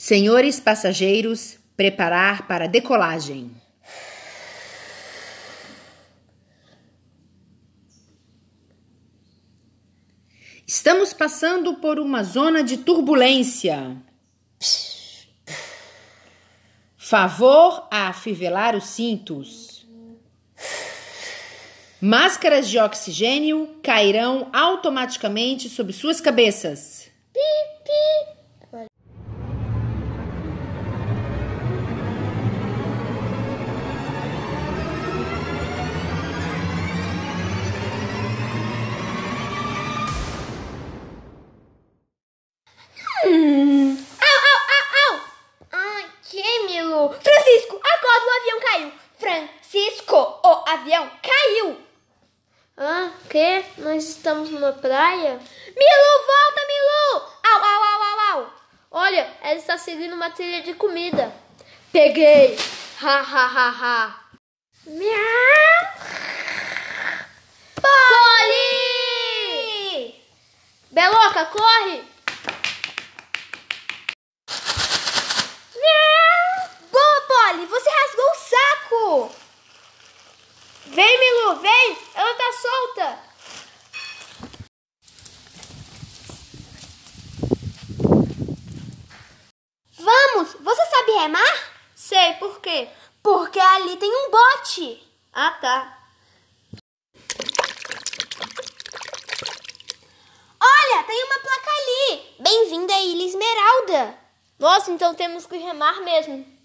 Senhores passageiros, preparar para decolagem. Estamos passando por uma zona de turbulência. Favor a afivelar os cintos. Máscaras de oxigênio cairão automaticamente sobre suas cabeças. Hum. O avião caiu! Francisco, o avião caiu! Ah, que? Nós estamos numa praia? Milu, volta, Milu! Au, au, au, au, au! Olha, ela está seguindo uma trilha de comida. Peguei! Ha, ha, ha, ha! Miau! Polly! Beloca, corre! Miau! Boa, Polly, você rasgou o saco! Vem, Milu, vem! Ela tá solta! Vamos! Você sabe remar? Sei, por quê? Porque ali tem um bote. Ah, tá. Olha, tem uma placa ali. Bem-vinda à Ilha Esmeralda. Nossa, então temos que remar mesmo.